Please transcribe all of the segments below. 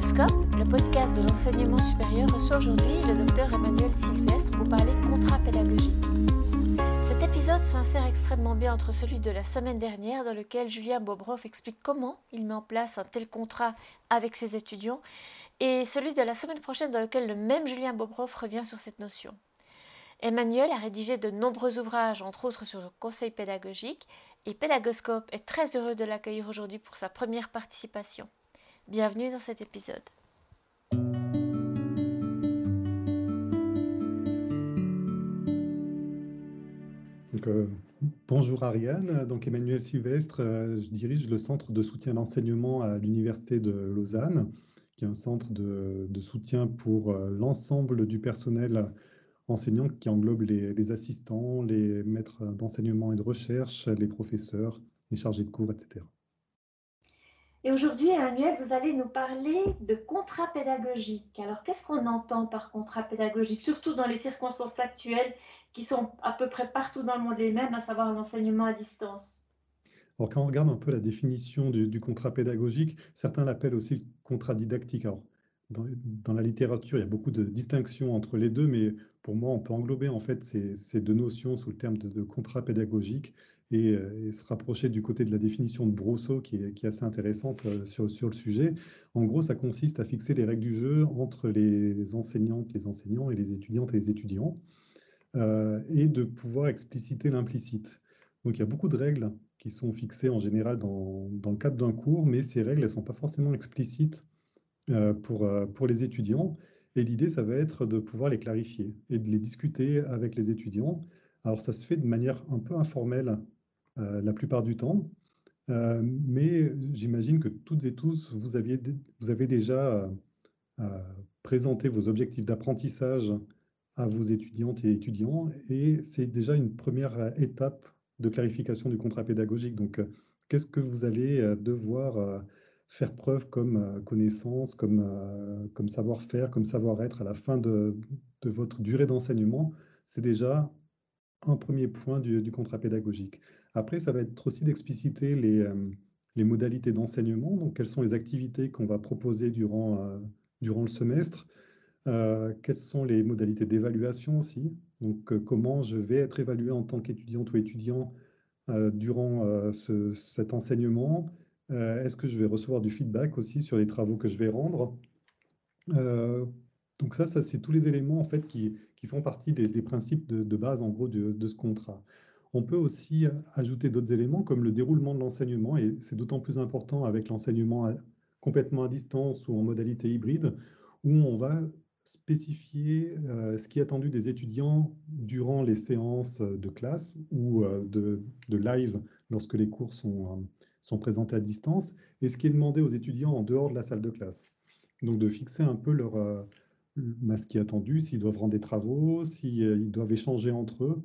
Pédagogique, le podcast de l'enseignement supérieur, reçoit aujourd'hui le docteur Emmanuel Sylvestre pour parler contrat pédagogique. Cet épisode s'insère extrêmement bien entre celui de la semaine dernière, dans lequel Julien Bobroff explique comment il met en place un tel contrat avec ses étudiants, et celui de la semaine prochaine, dans lequel le même Julien Bobroff revient sur cette notion. Emmanuel a rédigé de nombreux ouvrages, entre autres sur le conseil pédagogique, et Pédagoscope est très heureux de l'accueillir aujourd'hui pour sa première participation. Bienvenue dans cet épisode. Euh, bonjour Ariane, donc Emmanuel Sylvestre, euh, je dirige le centre de soutien à l'enseignement à l'Université de Lausanne, qui est un centre de, soutien pour euh, l'ensemble du personnel enseignant qui englobe les assistants, les maîtres d'enseignement et de recherche, les professeurs, les chargés de cours, etc. Et aujourd'hui, Emmanuel, vous allez nous parler de contrat pédagogique. Alors, qu'est-ce qu'on entend par contrat pédagogique, surtout dans les circonstances actuelles qui sont à peu près partout dans le monde les mêmes, à savoir l'enseignement à distance? Alors, quand on regarde un peu la définition du, contrat pédagogique, certains l'appellent aussi le contrat didactique. Alors, dans, la littérature, il y a beaucoup de distinctions entre les deux, mais pour moi, on peut englober en fait ces, deux notions sous le terme de contrat pédagogique euh, et, se rapprocher du côté de la définition de Brousseau qui est, assez intéressante euh, sur, le sujet. En gros, ça consiste à fixer les règles du jeu entre les enseignantes, les enseignants et les étudiantes et les étudiants, euh, et de pouvoir expliciter l'implicite. Donc il y a beaucoup de règles qui sont fixées en général dans, le cadre d'un cours, mais ces règles ne sont pas forcément explicites pour, les étudiants. Et l'idée, ça va être de pouvoir les clarifier et de les discuter avec les étudiants. Alors ça se fait de manière un peu informelle la plupart du temps. Euh, mais j'imagine que toutes et tous, vous, aviez, vous avez déjà euh, présenté vos objectifs d'apprentissage à vos étudiantes et étudiants, et c'est déjà une première étape de clarification du contrat pédagogique. Donc, qu'est-ce que vous allez devoir faire preuve comme connaissance, comme, comme savoir-faire, comme savoir-être à la fin de, de votre durée d'enseignement? C'est déjà un premier point du, contrat pédagogique. Après, ça va être aussi d'expliciter les, euh, les, modalités d'enseignement, donc quelles sont les activités qu'on va proposer durant, euh, le semestre, euh, quelles sont les modalités d'évaluation aussi, donc comment je vais être évalué en tant qu'étudiante ou étudiant durant cet enseignement, est-ce que je vais recevoir du feedback aussi sur les travaux que je vais rendre donc ça, ça c'est tous les éléments en fait qui, font partie des, principes de, base en gros de, ce contrat. On peut aussi ajouter d'autres éléments comme le déroulement de l'enseignement et c'est d'autant plus important avec l'enseignement complètement à distance ou en modalité hybride où on va spécifier euh, ce qui est attendu des étudiants durant les séances de classe ou euh, de, live lorsque les cours sont, euh, sont présentés à distance et ce qui est demandé aux étudiants en dehors de la salle de classe. Donc de fixer un peu leur, est attendu, s'ils doivent rendre des travaux, s'ils euh, doivent échanger entre eux.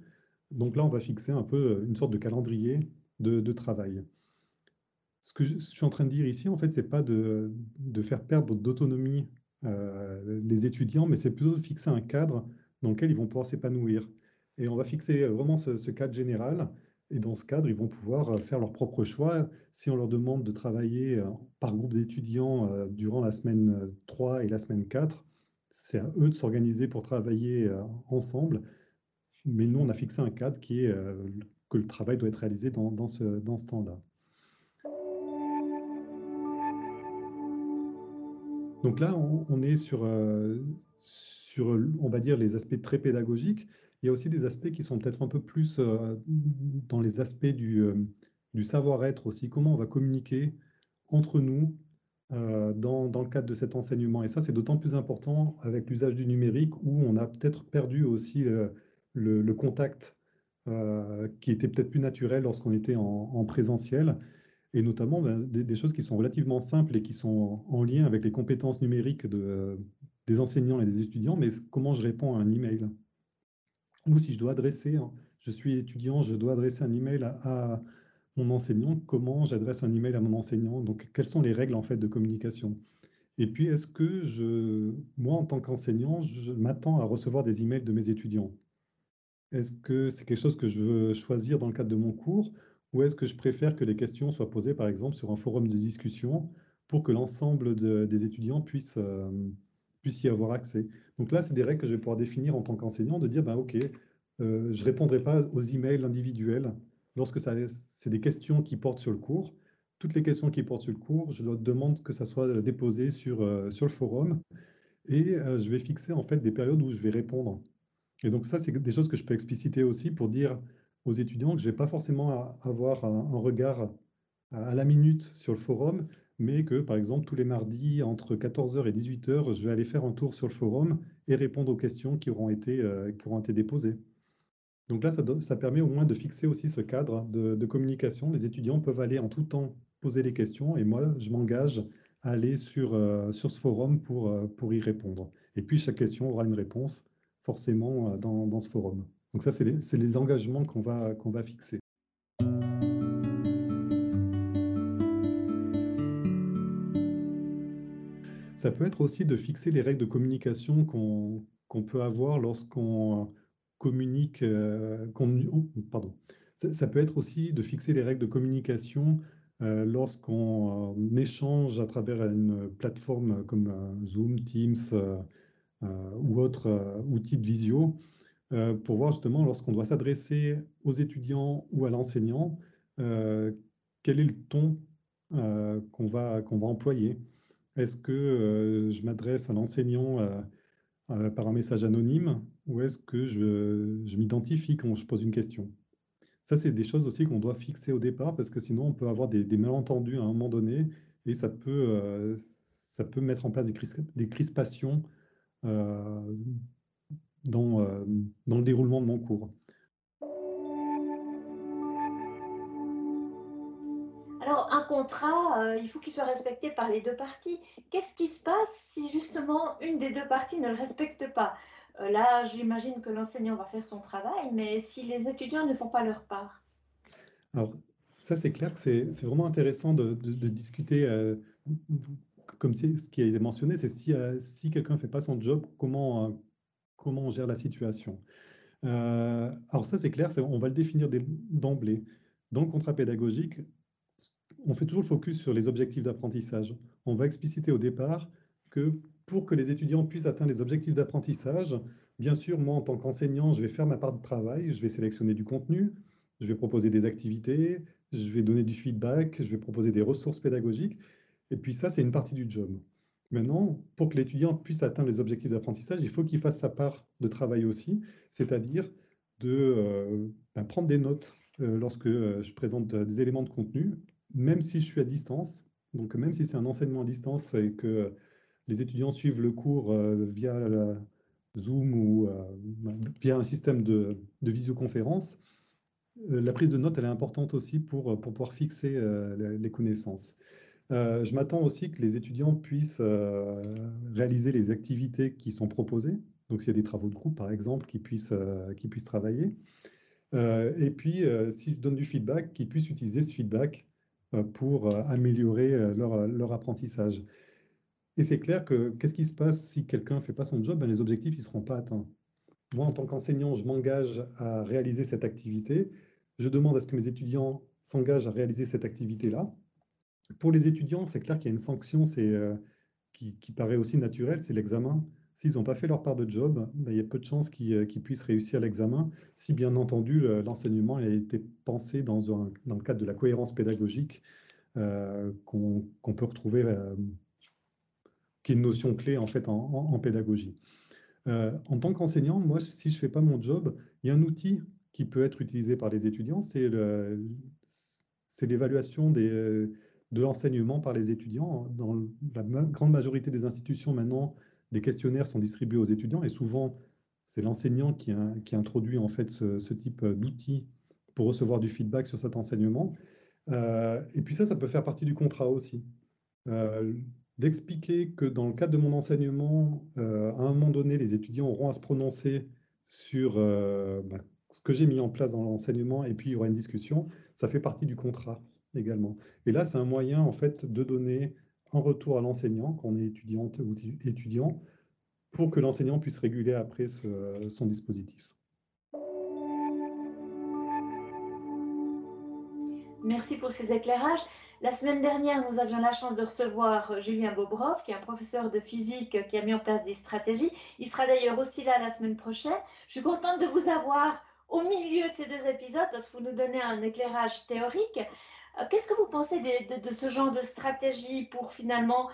Donc là, on va fixer un peu euh, une sorte de calendrier de, travail. Ce que je, suis en train de dire ici, en fait, c'est pas de, faire perdre d'autonomie euh, les étudiants, mais c'est plutôt de fixer un cadre dans lequel ils vont pouvoir s'épanouir. Et on va fixer vraiment ce, ce, cadre général. Et dans ce cadre, ils vont pouvoir faire leur propre choix. Si on leur demande de travailler par groupe d'étudiants durant la semaine 3 et la semaine 4, c'est à eux de s'organiser pour travailler euh, ensemble. Mais nous, on a fixé un cadre qui est euh, que le travail doit être réalisé dans, ce, dans ce temps-là. Donc là, on, est sur, euh, sur, on va dire, les aspects très pédagogiques. Il y a aussi des aspects qui sont peut-être un peu plus dans les aspects du, du savoir-être aussi, comment on va communiquer entre nous euh, dans, le cadre de cet enseignement. Et ça, c'est d'autant plus important avec l'usage du numérique où on a peut-être perdu aussi euh, le, contact euh, qui était peut-être plus naturel lorsqu'on était en, présentiel. Et notamment ben, des, choses qui sont relativement simples et qui sont en, lien avec les compétences numériques de, des enseignants et des étudiants. Mais comment je réponds à un email? Ou si je dois adresser, je suis étudiant, je dois adresser un email à mon enseignant, comment j'adresse un email à mon enseignant, donc quelles sont les règles en fait de communication? Et puis, est-ce que je, moi, en tant qu'enseignant, je m'attends à recevoir des emails de mes étudiants? Est-ce que c'est quelque chose que je veux choisir dans le cadre de mon cours? Ou est-ce que je préfère que les questions soient posées, par exemple, sur un forum de discussion pour que l'ensemble des étudiants puissent, puissent y avoir accès? Donc là, c'est des règles que je vais pouvoir définir en tant qu'enseignant, de dire, ben, OK, je ne répondrai pas aux emails individuels lorsque c'est des questions qui portent sur le cours. Toutes les questions qui portent sur le cours, je demande que ça soit déposé sur, sur le forum et je vais fixer en fait des périodes où je vais répondre. Et donc ça, c'est des choses que je peux expliciter aussi pour dire aux étudiants que je ne vais pas forcément avoir un, regard à, la minute sur le forum, mais que par exemple tous les mardis entre 14h et 18h, je vais aller faire un tour sur le forum et répondre aux questions qui auront été, qui auront été déposées. Donc là, ça, permet au moins de fixer aussi ce cadre de, communication. Les étudiants peuvent aller en tout temps poser les questions et moi, je m'engage à aller sur, euh, ce forum pour, euh, pour y répondre. Et puis, chaque question aura une réponse forcément euh, dans, ce forum. Donc ça, c'est les, engagements qu'on va, qu'on va fixer. Ça peut être aussi de fixer les règles de communication qu'on peut avoir lorsqu'on communique, euh, pardon. Ça, peut être aussi de fixer les règles de communication euh, lorsqu'on euh, échange à travers une plateforme comme Zoom, Teams ou autre outil de visio, pour voir justement lorsqu'on doit s'adresser aux étudiants ou à l'enseignant, quel est le ton qu'on va, qu'on va employer. Est-ce que je m'adresse à l'enseignant par un message anonyme ou est-ce que je, m'identifie quand je pose une question? Ça, c'est des choses aussi qu'on doit fixer au départ parce que sinon, on peut avoir des, malentendus à un moment donné et ça peut, euh, ça peut mettre en place des, crispations euh, dans, dans le déroulement de mon cours. contrat, euh, il faut qu'il soit respecté par les deux parties. Qu'est-ce qui se passe si justement une des deux parties ne le respecte pas? euh, Là, j'imagine que l'enseignant va faire son travail, mais si les étudiants ne font pas leur part Alors, ça, c'est clair que c'est vraiment intéressant de, discuter, euh, comme ce qui a été mentionné, c'est si, si quelqu'un ne fait pas son job, comment, comment on gère la situation alors ça, c'est clair, on va le définir d'emblée. Dans le contrat pédagogique, on fait toujours le focus sur les objectifs d'apprentissage. On va expliciter au départ que pour que les étudiants puissent atteindre les objectifs d'apprentissage, bien sûr, moi, en tant qu'enseignant, je vais faire ma part de travail, je vais sélectionner du contenu, je vais proposer des activités, je vais donner du feedback, je vais proposer des ressources pédagogiques. Et puis ça, c'est une partie du job. Maintenant, pour que l'étudiant puisse atteindre les objectifs d'apprentissage, il faut qu'il fasse sa part de travail aussi, c'est-à-dire de euh, ben, prendre des notes euh, lorsque euh, je présente des éléments de contenu, même si je suis à distance, donc même si c'est un enseignement à distance et que les étudiants suivent le cours euh, via Zoom ou euh, via un système de, visioconférence, euh, la prise de notes, elle est importante aussi pour, pouvoir fixer les connaissances. je m'attends aussi que les étudiants puissent réaliser les activités qui sont proposées. Donc, s'il y a des travaux de groupe, par exemple, qui puissent, travailler. et puis, si je donne du feedback, qu'ils puissent utiliser ce feedback pour améliorer leur, apprentissage. Et c'est clair que qu'est-ce qui se passe si quelqu'un ne fait pas son job? Ben, Les objectifs ne seront pas atteints. Moi, en tant qu'enseignant, je m'engage à réaliser cette activité. Je demande à ce que mes étudiants s'engagent à réaliser cette activité-là. Pour les étudiants, c'est clair qu'il y a une sanction qui, qui, paraît aussi naturelle, c'est l'examen. S'ils n'ont pas fait leur part de job, ben, il y a peu de chances qu'ils puissent réussir l'examen, si bien entendu l'enseignement a été pensé dans, dans, le cadre de la cohérence pédagogique euh, qu'on peut retrouver, euh, qui est une notion clé en fait en, pédagogie. Euh, en tant qu'enseignant, moi, si je ne fais pas mon job, il y a un outil qui peut être utilisé par les étudiants, c'est l'évaluation de l'enseignement par les étudiants. Dans la grande majorité des institutions maintenant, des questionnaires sont distribués aux étudiants et souvent, c'est l'enseignant qui, qui, introduit en fait ce, type d'outil pour recevoir du feedback sur cet enseignement. Euh, et puis ça, ça peut faire partie du contrat aussi. Euh, d'expliquer que dans le cadre de mon enseignement, euh, à un moment donné, les étudiants auront à se prononcer sur bah, ce que j'ai mis en place dans l'enseignement et puis il y aura une discussion, ça fait partie du contrat également. Et là, c'est un moyen en fait de donner en retour à l'enseignant, quand on est étudiante ou étudiant, pour que l'enseignant puisse réguler après son dispositif. Merci pour ces éclairages. La semaine dernière, nous avions la chance de recevoir Julien Bobrov, qui est un professeur de physique qui a mis en place des stratégies. Il sera d'ailleurs aussi là la semaine prochaine. Je suis contente de vous avoir au milieu de ces deux épisodes parce que vous nous donnez un éclairage théorique. Euh, qu'est-ce que vous pensez de, ce genre de stratégie pour finalement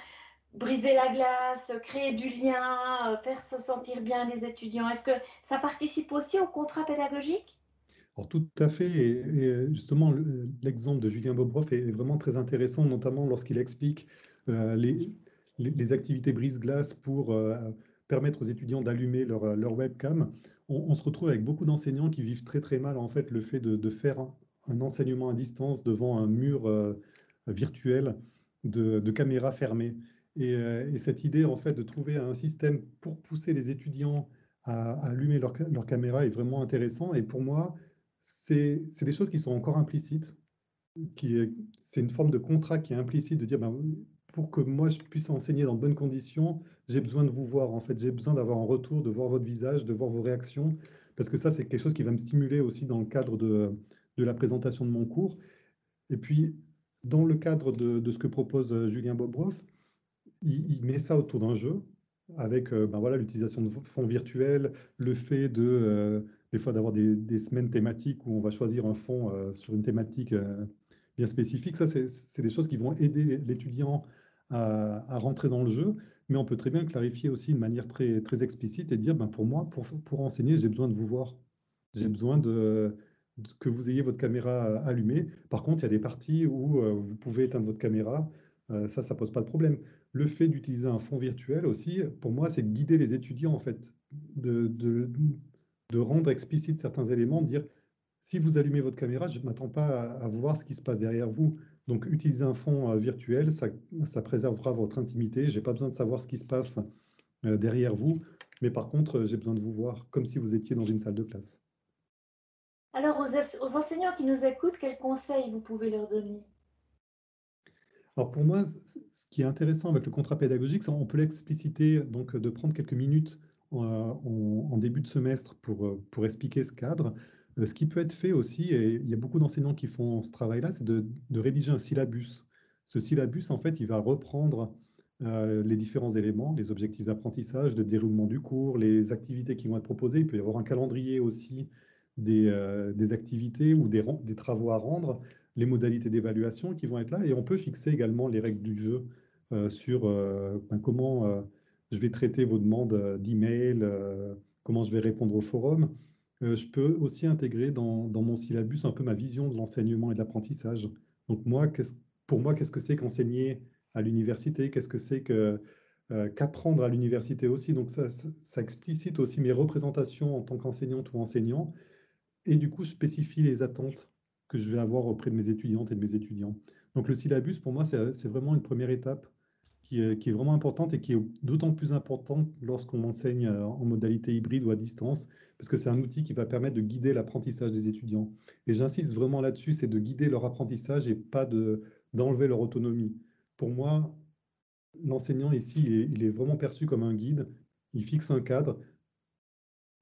briser la glace, créer du lien, euh, faire se sentir bien les étudiants? Est-ce que ça participe aussi au contrat pédagogique? Tout à fait, et, justement l'exemple de Julien Bobrov est vraiment très intéressant, notamment lorsqu'il explique euh, les, activités brise-glace pour permettre aux étudiants d'allumer leur, webcam. On, se retrouve avec beaucoup d'enseignants qui vivent très très mal en fait le fait de, de faire un enseignement à distance devant un mur euh, virtuel de, caméras fermées. Euh, et, cette idée, en fait, de trouver un système pour pousser les étudiants à, allumer leur, leur, caméra est vraiment intéressant. Et pour moi, c'est des choses qui sont encore implicites. C'est une forme de contrat qui est implicite de dire, ben, pour que moi je puisse enseigner dans de bonnes conditions, j'ai besoin de vous voir. En fait, j'ai besoin d'avoir un retour, de voir votre visage, de voir vos réactions, parce que ça, c'est quelque chose qui va me stimuler aussi dans le cadre de, de la présentation de mon cours. Et puis, dans le cadre de, ce que propose euh, Julien Bobrov, il, met ça autour d'un jeu avec euh, ben voilà l'utilisation de fonds virtuels, le fait de euh, des fois d'avoir des, semaines thématiques où on va choisir un fonds sur une thématique bien spécifique. Ça, c'est des choses qui vont aider l'étudiant à, rentrer dans le jeu, mais on peut très bien clarifier aussi de manière très, explicite et dire, ben pour moi, pour, pour enseigner, j'ai besoin de vous voir. J'ai besoin de, que vous ayez votre caméra euh, allumée. Par contre, il y a des parties où euh, vous pouvez éteindre votre caméra. Euh, ça, ça pose pas de problème. Le fait d'utiliser un fond virtuel aussi, pour moi, c'est de guider les étudiants, en fait, de, de, rendre explicite certains éléments, de dire, si vous allumez votre caméra, je ne m'attends pas à, voir ce qui se passe derrière vous. Donc, utiliser un fond virtuel, ça, ça, préservera votre intimité. Je n'ai pas besoin de savoir ce qui se passe derrière vous. Mais par contre, j'ai besoin de vous voir comme si vous étiez dans une salle de classe. Alors, aux, enseignants qui nous écoutent, quels conseils vous pouvez leur donner? Alors, pour moi, ce qui est intéressant avec le contrat pédagogique, c'est qu'on peut l'expliciter, donc de prendre quelques minutes en, début de semestre pour, pour expliquer ce cadre. Euh, ce qui peut être fait aussi, et il y a beaucoup d'enseignants qui font ce travail-là, c'est de, rédiger un syllabus. Ce syllabus, en fait, il va reprendre euh, les différents éléments, les objectifs d'apprentissage, de déroulement du cours, les activités qui vont être proposées. Il peut y avoir un calendrier aussi euh, des, activités ou des, des, travaux à rendre, les modalités d'évaluation qui vont être là. Et on peut fixer également les règles du jeu euh, sur euh, ben, comment je vais traiter vos demandes d'email, comment je vais répondre au forum. je peux aussi intégrer dans, mon syllabus un peu ma vision de l'enseignement et de l'apprentissage. Donc moi, pour moi, qu'est-ce que c'est qu'enseigner à l'université? Qu'est-ce que c'est qu'apprendre à l'université aussi? Donc ça, ça, explicite aussi mes représentations en tant qu'enseignante ou enseignant et du coup, je spécifie les attentes que je vais avoir auprès de mes étudiantes et de mes étudiants. Donc le syllabus, pour moi, c'est vraiment une première étape qui est, qui est, vraiment importante et qui est d'autant plus importante lorsqu'on enseigne euh, en modalité hybride ou à distance, parce que c'est un outil qui va permettre de guider l'apprentissage des étudiants. Et j'insiste vraiment là-dessus, c'est de guider leur apprentissage et pas d'enlever leur autonomie. Pour moi, l'enseignant ici, il est vraiment perçu comme un guide. Il fixe un cadre,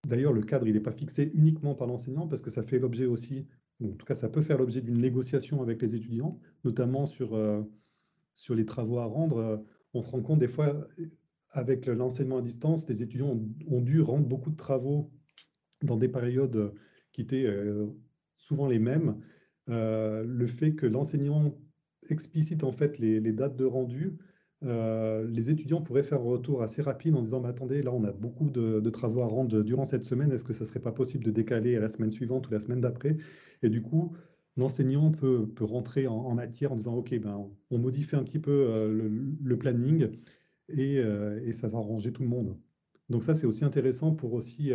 D'ailleurs, le cadre, il n'est pas fixé uniquement par l'enseignant parce que ça fait l'objet aussi, en tout cas, ça peut faire l'objet d'une négociation avec les étudiants, notamment sur, euh, sur les travaux à rendre. Euh, on se rend compte des fois, avec l'enseignement à distance, les étudiants ont, dû rendre beaucoup de travaux dans des périodes qui étaient euh, souvent les mêmes. le fait que l'enseignant explicite en fait les, dates de rendu euh, les étudiants pourraient faire un retour assez rapide en disant, mais attendez, là, on a beaucoup de, travaux à rendre durant cette semaine, est-ce que ça ne serait pas possible de décaler à la semaine suivante ou la semaine d'après? Et du coup, l'enseignant peut, rentrer en, matière en disant, OK, ben, on modifie un petit peu euh, le, planning euh, et, ça va arranger tout le monde. Donc ça, c'est aussi intéressant pour aussi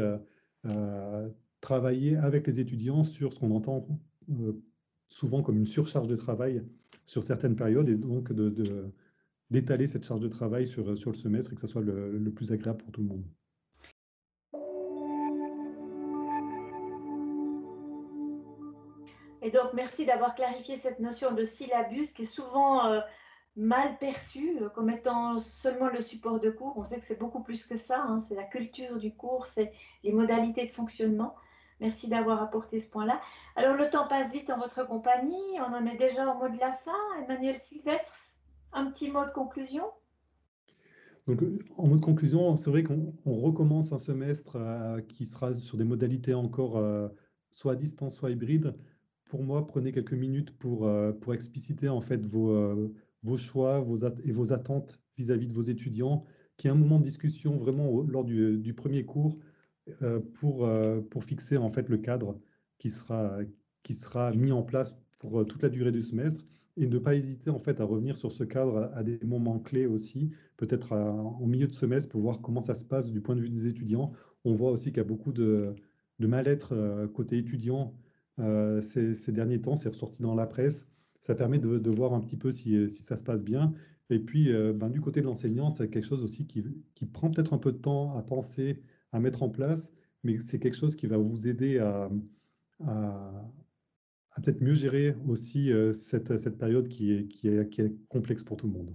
travailler avec les étudiants sur ce qu'on entend souvent comme une surcharge de travail sur certaines périodes et donc d'étaler cette charge de travail sur, sur le semestre et que ça soit le, plus agréable pour tout le monde. Et donc, merci d'avoir clarifié cette notion de syllabus qui est souvent euh, mal perçue euh, comme étant seulement le support de cours. On sait que c'est beaucoup plus que ça. Hein. c'est la culture du cours, c'est les modalités de fonctionnement. Merci d'avoir apporté ce point-là. Alors, le temps passe vite en votre compagnie. On en est déjà au mot de la fin. Emmanuel Sylvestre, un petit mot de conclusion? Donc, en mode conclusion, c'est vrai qu'on recommence un semestre euh, qui sera sur des modalités encore soit à distance, soit hybride. Pour moi, prenez quelques minutes pour, euh, pour expliciter en fait vos, vos choix vos et vos attentes vis-à-vis de vos étudiants, qui est un moment de discussion vraiment lors du, premier cours pour, pour fixer en fait le cadre qui sera, qui sera mis en place pour toute la durée du semestre et ne pas hésiter en fait à revenir sur ce cadre à, des moments clés aussi, peut-être en milieu de semestre pour voir comment ça se passe du point de vue des étudiants. On voit aussi qu'il y a beaucoup de, mal-être euh, côté étudiant euh, ces, derniers temps, c'est ressorti dans la presse. Ça permet de, voir un petit peu si, ça se passe bien. Et puis, euh, ben, du côté de l'enseignant, c'est quelque chose aussi qui, prend peut-être un peu de temps à penser, à mettre en place, mais c'est quelque chose qui va vous aider à, peut-être mieux gérer aussi euh, cette, période qui est complexe pour tout le monde.